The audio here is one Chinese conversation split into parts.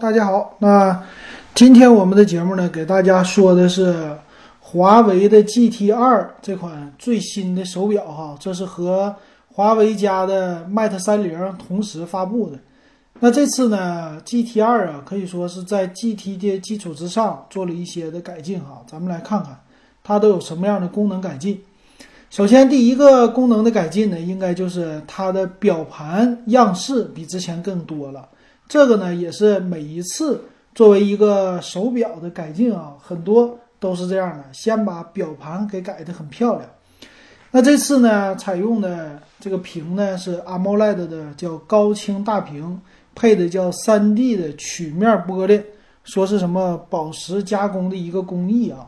大家好。那今天我们的节目呢，给大家说的是华为的 GT 二这款最新的手表哈，这是和华为家的 Mate 三零同时发布的。那这次呢，GT 二啊，可以说是在 GT 的基础之上做了一些的改进哈。咱们来看看它都有什么样的功能改进。首先，第一个功能的改进呢，应该就是它的表盘样式比之前更多了。这个呢，也是每一次作为一个手表的改进啊，很多都是这样的，先把表盘给改得很漂亮。那这次呢，采用的这个屏呢是 AMOLED 的，叫高清大屏，配的叫 3D 的曲面玻璃，说是什么宝石加工的一个工艺啊。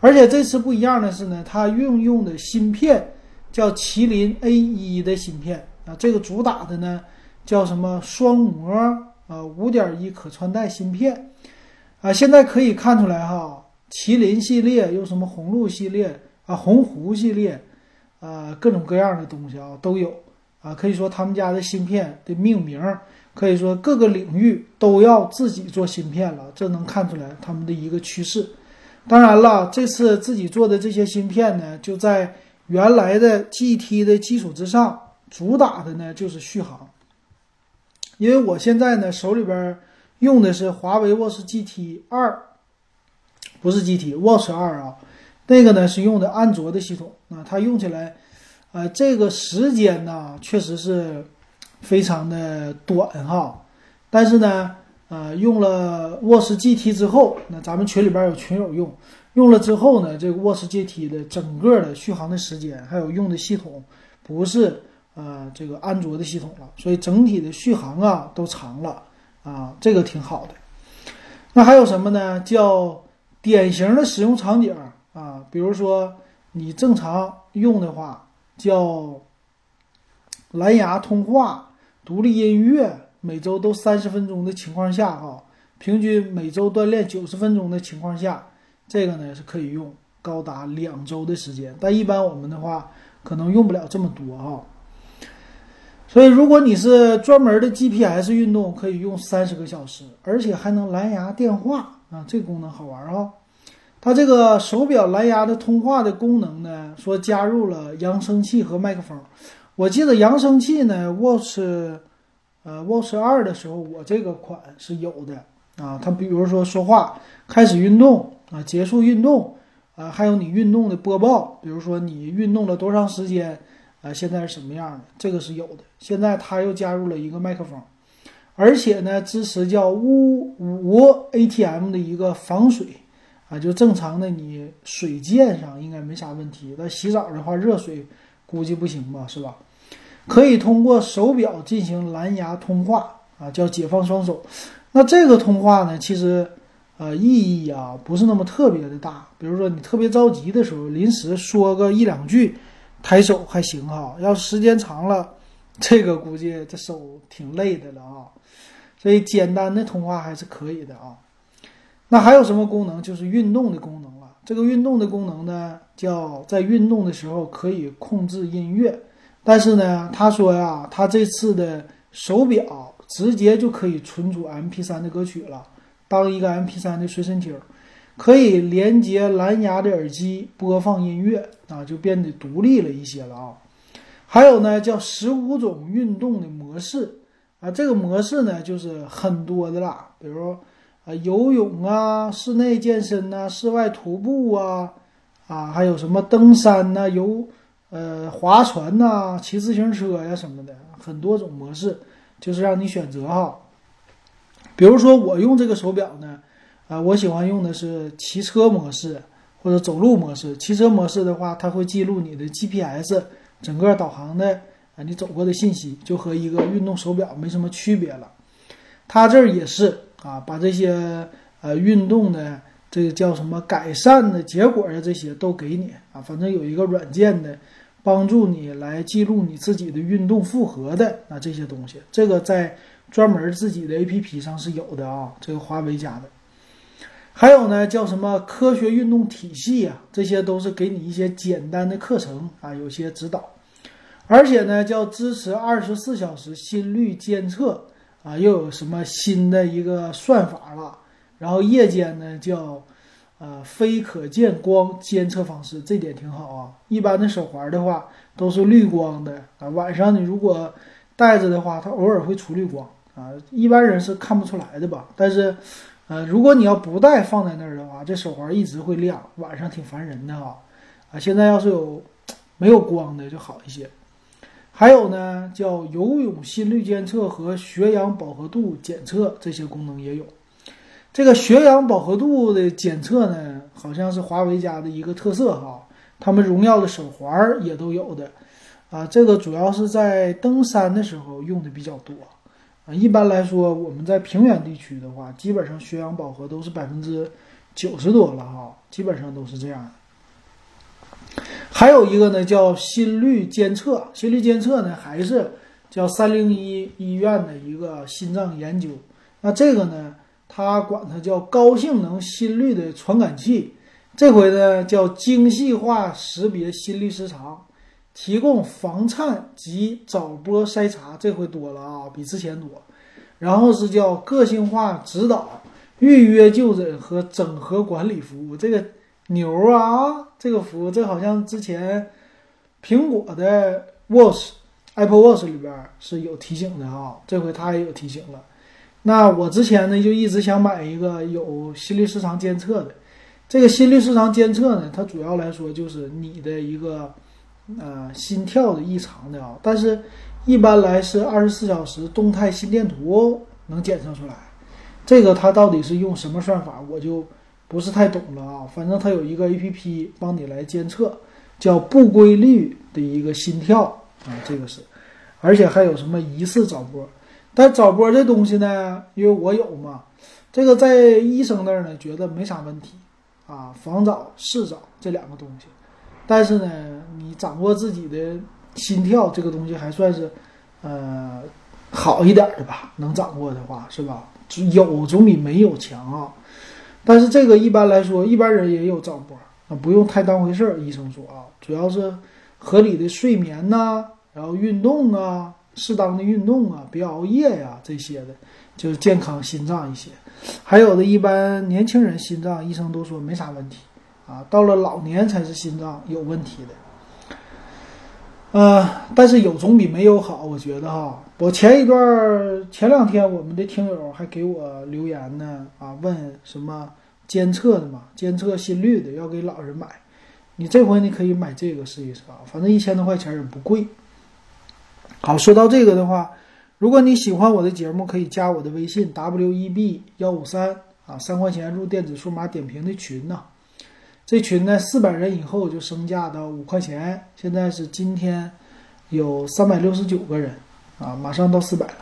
而且这次不一样的是呢，它运用的芯片叫麒麟 A 一的芯片啊，这个主打的呢。叫什么双模啊？五点一可穿戴芯片啊！现在可以看出来哈，麒麟系列又什么红鹿系列啊、鸿鹄系列啊，各种各样的东西啊都有啊。可以说他们家的芯片的命名，可以说各个领域都要自己做芯片了，这能看出来他们的一个趋势。当然了，这次自己做的这些芯片呢，就在原来的 GT 的基础之上，主打的呢就是续航。因为我现在呢手里边用的是华为 Watch GT 二，不是 GT Watch 二啊，那个呢是用的安卓的系统啊，它用起来，呃，这个时间呢确实是非常的短哈，但是呢，呃，用了 Watch GT 之后，那咱们群里边有群友用，用了之后呢，这个 Watch GT 的整个的续航的时间，还有用的系统，不是。呃，这个安卓的系统了，所以整体的续航啊都长了啊，这个挺好的。那还有什么呢？叫典型的使用场景啊，比如说你正常用的话，叫蓝牙通话、独立音乐，每周都三十分钟的情况下哈，平均每周锻炼九十分钟的情况下，这个呢是可以用高达两周的时间。但一般我们的话，可能用不了这么多哈。所以，如果你是专门的 GPS 运动，可以用三十个小时，而且还能蓝牙电话啊，这个功能好玩啊。它这个手表蓝牙的通话的功能呢，说加入了扬声器和麦克风。我记得扬声器呢，Watch，呃，Watch 二的时候，我这个款是有的啊。它比如说说话、开始运动啊、结束运动啊，还有你运动的播报，比如说你运动了多长时间。啊，现在是什么样的？这个是有的。现在它又加入了一个麦克风，而且呢，支持叫无无 ATM 的一个防水啊，就正常的你水溅上应该没啥问题。那洗澡的话，热水估计不行吧，是吧？可以通过手表进行蓝牙通话啊，叫解放双手。那这个通话呢，其实呃意义啊不是那么特别的大。比如说你特别着急的时候，临时说个一两句。抬手还行哈，要是时间长了，这个估计这手挺累的了啊。所以简单的通话还是可以的啊。那还有什么功能？就是运动的功能了。这个运动的功能呢，叫在运动的时候可以控制音乐。但是呢，他说呀，他这次的手表直接就可以存储 MP3 的歌曲了，当一个 MP3 的随身听。可以连接蓝牙的耳机播放音乐啊，就变得独立了一些了啊。还有呢，叫十五种运动的模式啊，这个模式呢就是很多的啦，比如啊游泳啊、室内健身呐、室外徒步啊啊，还有什么登山呐、游呃划船呐、骑自行车呀什么的，很多种模式，就是让你选择哈。比如说我用这个手表呢。啊，我喜欢用的是骑车模式或者走路模式。骑车模式的话，它会记录你的 GPS 整个导航的啊，你走过的信息，就和一个运动手表没什么区别了。它这儿也是啊，把这些呃运动的这个叫什么改善的结果呀，这些都给你啊，反正有一个软件的帮助你来记录你自己的运动负荷的啊这些东西。这个在专门自己的 APP 上是有的啊，这个华为家的。还有呢，叫什么科学运动体系啊？这些都是给你一些简单的课程啊，有些指导。而且呢，叫支持二十四小时心率监测啊，又有什么新的一个算法了，然后夜间呢叫呃非可见光监测方式，这点挺好啊。一般的手环的话都是绿光的啊，晚上你如果戴着的话，它偶尔会出绿光啊，一般人是看不出来的吧？但是呃，如果你要不戴放在那儿的话，这手环一直会亮，晚上挺烦人的哈。啊，现在要是有没有光的就好一些。还有呢，叫游泳心率监测和血氧饱和度检测这些功能也有。这个血氧饱和度的检测呢，好像是华为家的一个特色哈。他们荣耀的手环也都有的啊。这个主要是在登山的时候用的比较多。啊，一般来说，我们在平原地区的话，基本上血氧饱和都是百分之九十多了哈，基本上都是这样的。还有一个呢，叫心率监测，心率监测呢，还是叫三零一医院的一个心脏研究。那这个呢，它管它叫高性能心率的传感器，这回呢叫精细化识别心律失常。提供防颤及早波筛查，这回多了啊，比之前多。然后是叫个性化指导、预约就诊和整合管理服务，这个牛啊，这个服务，这好像之前苹果的 Watch、Apple Watch 里边是有提醒的啊，这回它也有提醒了。那我之前呢就一直想买一个有心律失常监测的，这个心律失常监测呢，它主要来说就是你的一个。呃，心跳的异常的啊，但是一般来是二十四小时动态心电图能检测出来。这个它到底是用什么算法，我就不是太懂了啊。反正它有一个 A P P 帮你来监测，叫不规律的一个心跳啊，这个是，而且还有什么疑似早波。但早波这东西呢，因为我有嘛，这个在医生那儿呢觉得没啥问题啊，防早视早这两个东西。但是呢，你掌握自己的心跳这个东西还算是，呃，好一点的吧？能掌握的话，是吧？有总比没有强啊。但是这个一般来说，一般人也有早波啊，不用太当回事儿。医生说啊，主要是合理的睡眠呐，然后运动啊，适当的运动啊，别熬夜呀，这些的，就是健康心脏一些。还有的一般年轻人心脏，医生都说没啥问题。啊，到了老年才是心脏有问题的，呃，但是有总比没有好，我觉得哈。我前一段前两天，我们的听友还给我留言呢，啊，问什么监测的嘛，监测心率的，要给老人买。你这回你可以买这个试一试啊，反正一千多块钱也不贵。好，说到这个的话，如果你喜欢我的节目，可以加我的微信 w e b 幺五三啊，三块钱入电子数码点评的群呢。这群呢，四百人以后就升价到五块钱。现在是今天有三百六十九个人啊，马上到四百了。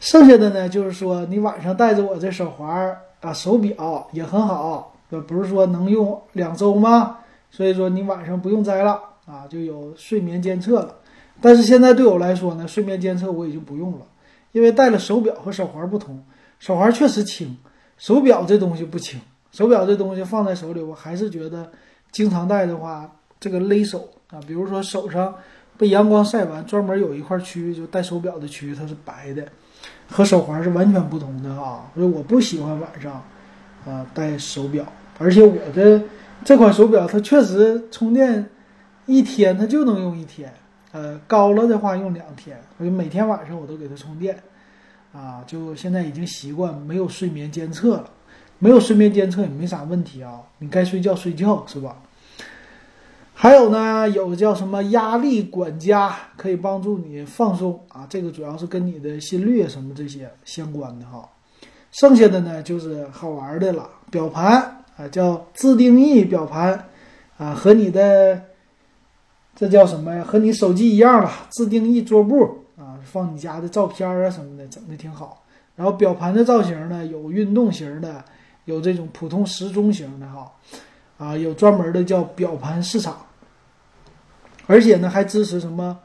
剩下的呢，就是说你晚上带着我这手环啊，手表也很好，不是说能用两周吗？所以说你晚上不用摘了啊，就有睡眠监测了。但是现在对我来说呢，睡眠监测我已经不用了，因为戴了手表和手环不同，手环确实轻，手表这东西不轻。手表这东西放在手里，我还是觉得经常戴的话，这个勒手啊。比如说手上被阳光晒完，专门有一块区域就戴手表的区域，它是白的，和手环是完全不同的啊。所以我不喜欢晚上啊戴手表，而且我的这款手表它确实充电一天它就能用一天，呃高了的话用两天，所以每天晚上我都给它充电啊。就现在已经习惯没有睡眠监测了。没有睡眠监测也没啥问题啊，你该睡觉睡觉是吧？还有呢，有叫什么压力管家，可以帮助你放松啊。这个主要是跟你的心率什么这些相关的哈。剩下的呢就是好玩的了，表盘啊，叫自定义表盘啊，和你的这叫什么呀？和你手机一样了，自定义桌布啊，放你家的照片啊什么的，整的挺好。然后表盘的造型呢，有运动型的。有这种普通时钟型的哈，啊，有专门的叫表盘市场，而且呢还支持什么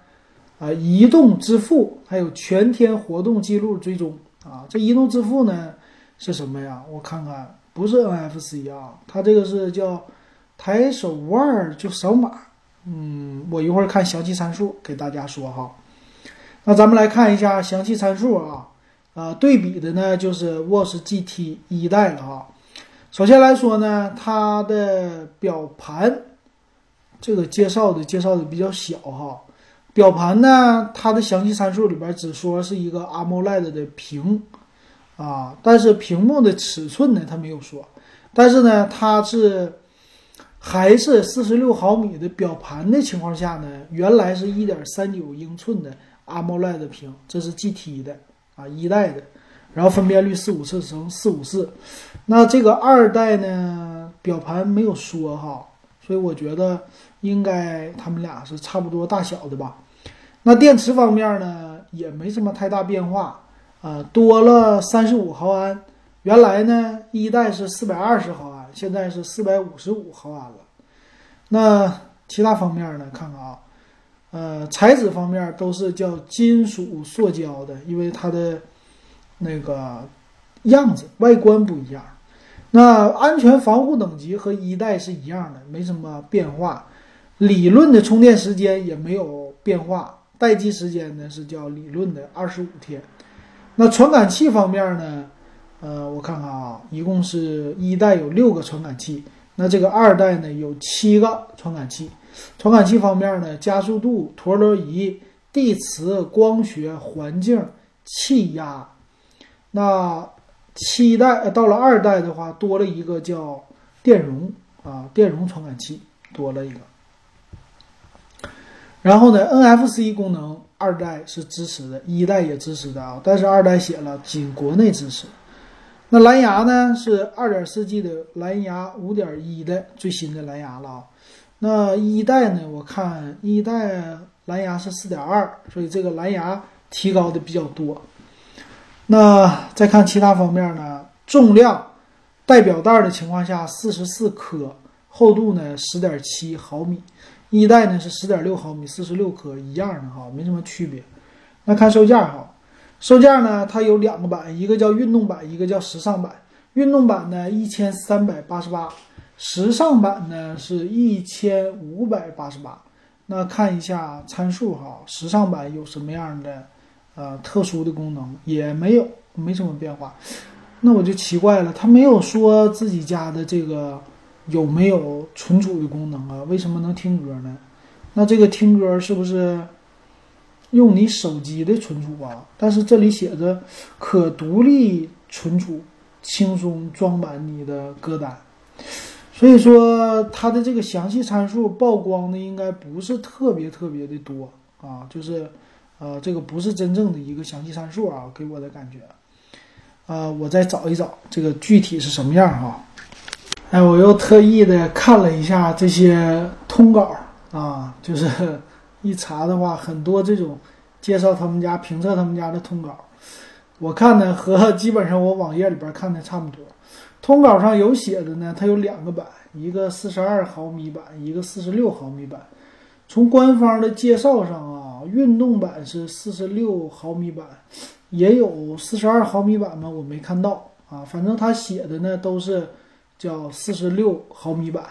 啊移动支付，还有全天活动记录追踪啊。这移动支付呢是什么呀？我看看，不是 NFC 啊，它这个是叫抬手腕就扫码。嗯，我一会儿看详细参数给大家说哈。那咱们来看一下详细参数啊。啊，对比的呢就是 Watch GT 一代了哈。首先来说呢，它的表盘这个介绍的介绍的比较小哈。表盘呢，它的详细参数里边只说是一个 AMOLED 的屏啊，但是屏幕的尺寸呢，它没有说。但是呢，它是还是四十六毫米的表盘的情况下呢，原来是一点三九英寸的 AMOLED 屏，这是 GT 的啊一代的，然后分辨率四五四乘四五四。那这个二代呢，表盘没有说哈，所以我觉得应该他们俩是差不多大小的吧。那电池方面呢，也没什么太大变化，啊，多了三十五毫安，原来呢一代是四百二十毫安，现在是四百五十五毫安了。那其他方面呢，看看啊，呃，材质方面都是叫金属塑胶的，因为它的那个样子外观不一样。那安全防护等级和一代是一样的，没什么变化。理论的充电时间也没有变化。待机时间呢是叫理论的二十五天，那传感器方面呢，呃，我看看啊，一共是一代有六个传感器，那这个二代呢有七个传感器。传感器方面呢，加速度、陀螺仪、地磁、光学、环境、气压。那七代到了二代的话，多了一个叫电容啊，电容传感器多了一个。然后呢，NFC 功能二代是支持的，一代也支持的啊，但是二代写了仅国内支持。那蓝牙呢是二点四 G 的蓝牙五点一的最新的蓝牙了啊。那一代呢，我看一代蓝牙是四点二，所以这个蓝牙提高的比较多。那再看其他方面呢，重量带表带的情况下四十四克，厚度呢十点七毫米。一代呢是十点六毫米，四十六克，一样的哈，没什么区别。那看售价哈，售价呢它有两个版，一个叫运动版，一个叫时尚版。运动版呢一千三百八十八，时尚版呢是一千五百八十八。那看一下参数哈，时尚版有什么样的呃特殊的功能？也没有，没什么变化。那我就奇怪了，他没有说自己家的这个。有没有存储的功能啊？为什么能听歌呢？那这个听歌是不是用你手机的存储啊？但是这里写着可独立存储，轻松装满你的歌单。所以说它的这个详细参数曝光的应该不是特别特别的多啊，就是呃这个不是真正的一个详细参数啊，给我的感觉。呃，我再找一找这个具体是什么样哈。哎，我又特意的看了一下这些通稿啊，就是一查的话，很多这种介绍他们家、评测他们家的通稿，我看呢和基本上我网页里边看的差不多。通稿上有写的呢，它有两个版，一个四十二毫米版，一个四十六毫米版。从官方的介绍上啊，运动版是四十六毫米版，也有四十二毫米版吗？我没看到啊，反正他写的呢都是。叫四十六毫米版，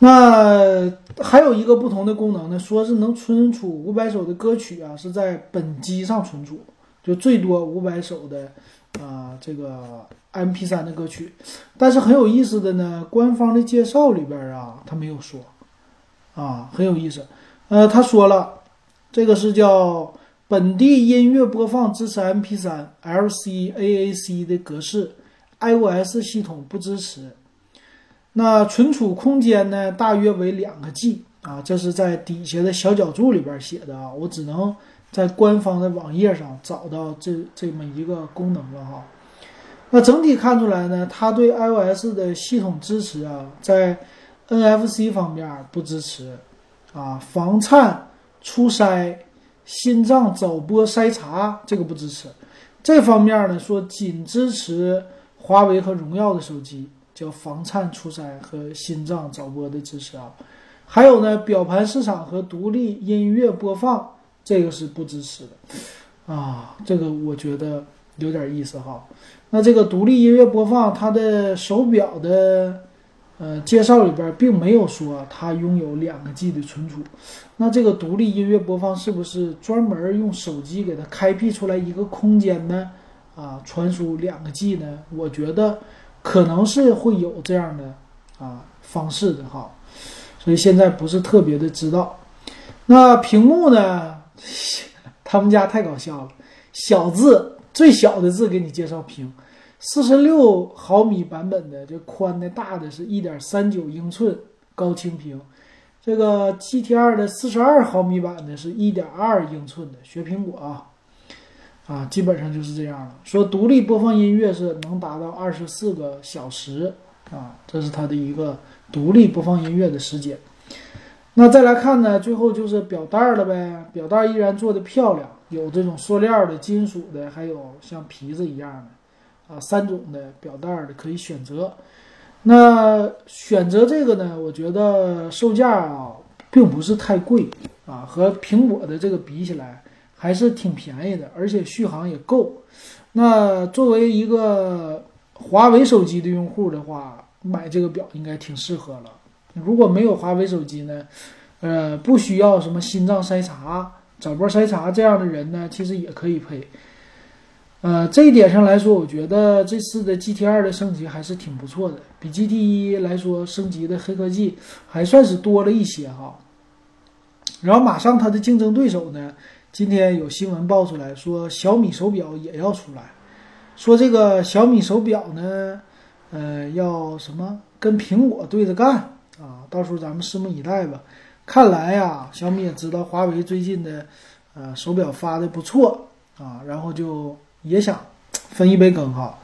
那还有一个不同的功能呢，说是能存储五百首的歌曲啊，是在本机上存储，就最多五百首的啊这个 M P 三的歌曲。但是很有意思的呢，官方的介绍里边啊，他没有说啊，很有意思。呃，他说了，这个是叫本地音乐播放支持 M P 三 L C A A C 的格式。iOS 系统不支持，那存储空间呢？大约为两个 G 啊，这是在底下的小角柱里边写的啊，我只能在官方的网页上找到这这么一个功能了哈。那整体看出来呢，它对 iOS 的系统支持啊，在 NFC 方面不支持啊，防颤、初筛、心脏早播筛查这个不支持，这方面呢说仅支持。华为和荣耀的手机叫防颤初筛和心脏早播的支持啊，还有呢，表盘市场和独立音乐播放这个是不支持的啊，这个我觉得有点意思哈。那这个独立音乐播放，它的手表的呃，介绍里边并没有说它拥有两个 G 的存储。那这个独立音乐播放是不是专门用手机给它开辟出来一个空间呢？啊，传输两个 G 呢？我觉得可能是会有这样的啊方式的哈。所以现在不是特别的知道。那屏幕呢？他们家太搞笑了，小字最小的字给你介绍屏。四十六毫米版本的，这宽的大的是一点三九英寸高清屏，这个 GT 二的四十二毫米版的是一点二英寸的，学苹果啊，啊，基本上就是这样了。说独立播放音乐是能达到二十四个小时啊，这是它的一个独立播放音乐的时间。那再来看呢，最后就是表带了呗，表带依然做的漂亮，有这种塑料的、金属的，还有像皮子一样的。啊，三种的表带的可以选择。那选择这个呢，我觉得售价啊，并不是太贵啊，和苹果的这个比起来还是挺便宜的，而且续航也够。那作为一个华为手机的用户的话，买这个表应该挺适合了。如果没有华为手机呢，呃，不需要什么心脏筛查、早波筛查这样的人呢，其实也可以配。呃，这一点上来说，我觉得这次的 GT 二的升级还是挺不错的，比 GT 一来说升级的黑科技还算是多了一些哈。然后马上它的竞争对手呢，今天有新闻爆出来说小米手表也要出来，说这个小米手表呢，呃，要什么跟苹果对着干啊？到时候咱们拭目以待吧。看来呀，小米也知道华为最近的呃手表发的不错啊，然后就。也想分一杯羹哈，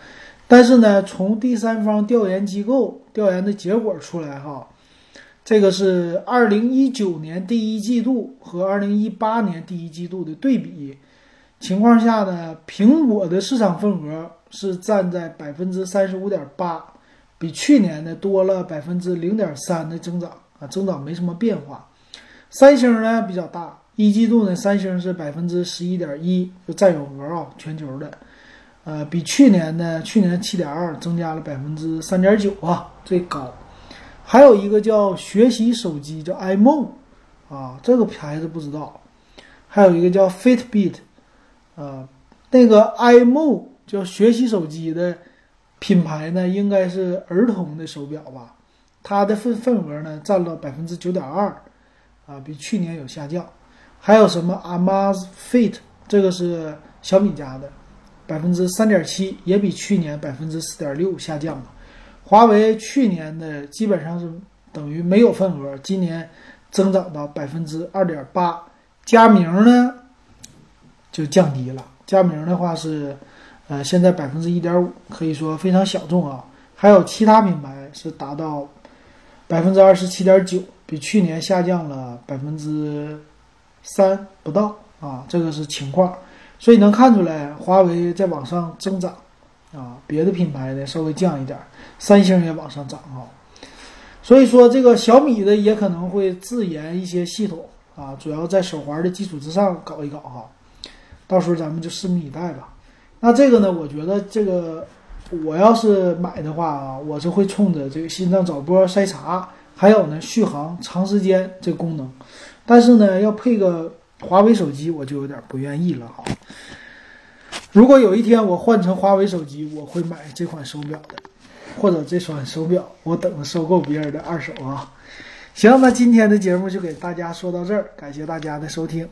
但是呢，从第三方调研机构调研的结果出来哈，这个是二零一九年第一季度和二零一八年第一季度的对比情况下呢，苹果的市场份额是占在百分之三十五点八，比去年呢多了百分之零点三的增长啊，增长没什么变化。三星呢比较大。一季度呢，三星是百分之十一点一，就占有额啊，全球的，呃，比去年呢，去年七点二增加了百分之三点九啊，最高。还有一个叫学习手机，叫 iMo，啊，这个牌子不知道。还有一个叫 Fitbit，啊，那个 iMo 叫学习手机的品牌呢，应该是儿童的手表吧？它的份份额呢，占了百分之九点二，啊，比去年有下降。还有什么 Amazfit，这个是小米家的，百分之三点七，也比去年百分之四点六下降了。华为去年的基本上是等于没有份额，今年增长到百分之二点八。佳明呢就降低了，佳明的话是呃现在百分之一点五，可以说非常小众啊。还有其他品牌是达到百分之二十七点九，比去年下降了百分之。三不到啊，这个是情况，所以能看出来华为在往上增长啊，别的品牌的稍微降一点，三星也往上涨啊，所以说这个小米的也可能会自研一些系统啊，主要在手环的基础之上搞一搞哈，到时候咱们就拭目以待吧。那这个呢，我觉得这个我要是买的话啊，我是会冲着这个心脏早波筛查，还有呢续航长时间这功能。但是呢，要配个华为手机，我就有点不愿意了哈。如果有一天我换成华为手机，我会买这款手表的，或者这款手表，我等着收购别人的二手啊。行，那今天的节目就给大家说到这儿，感谢大家的收听。